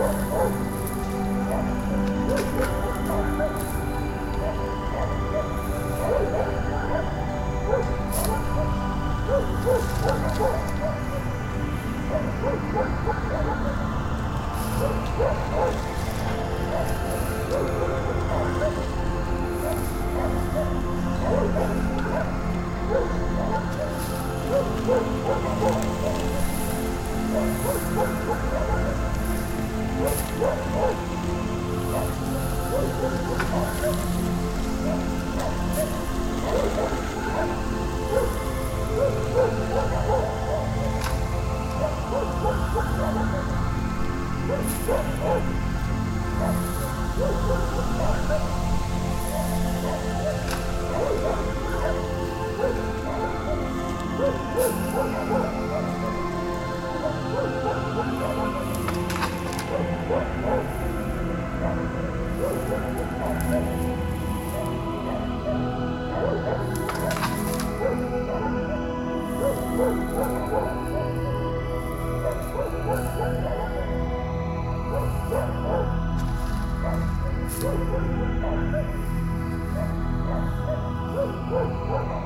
Oh, oh, oh. Oh, my God.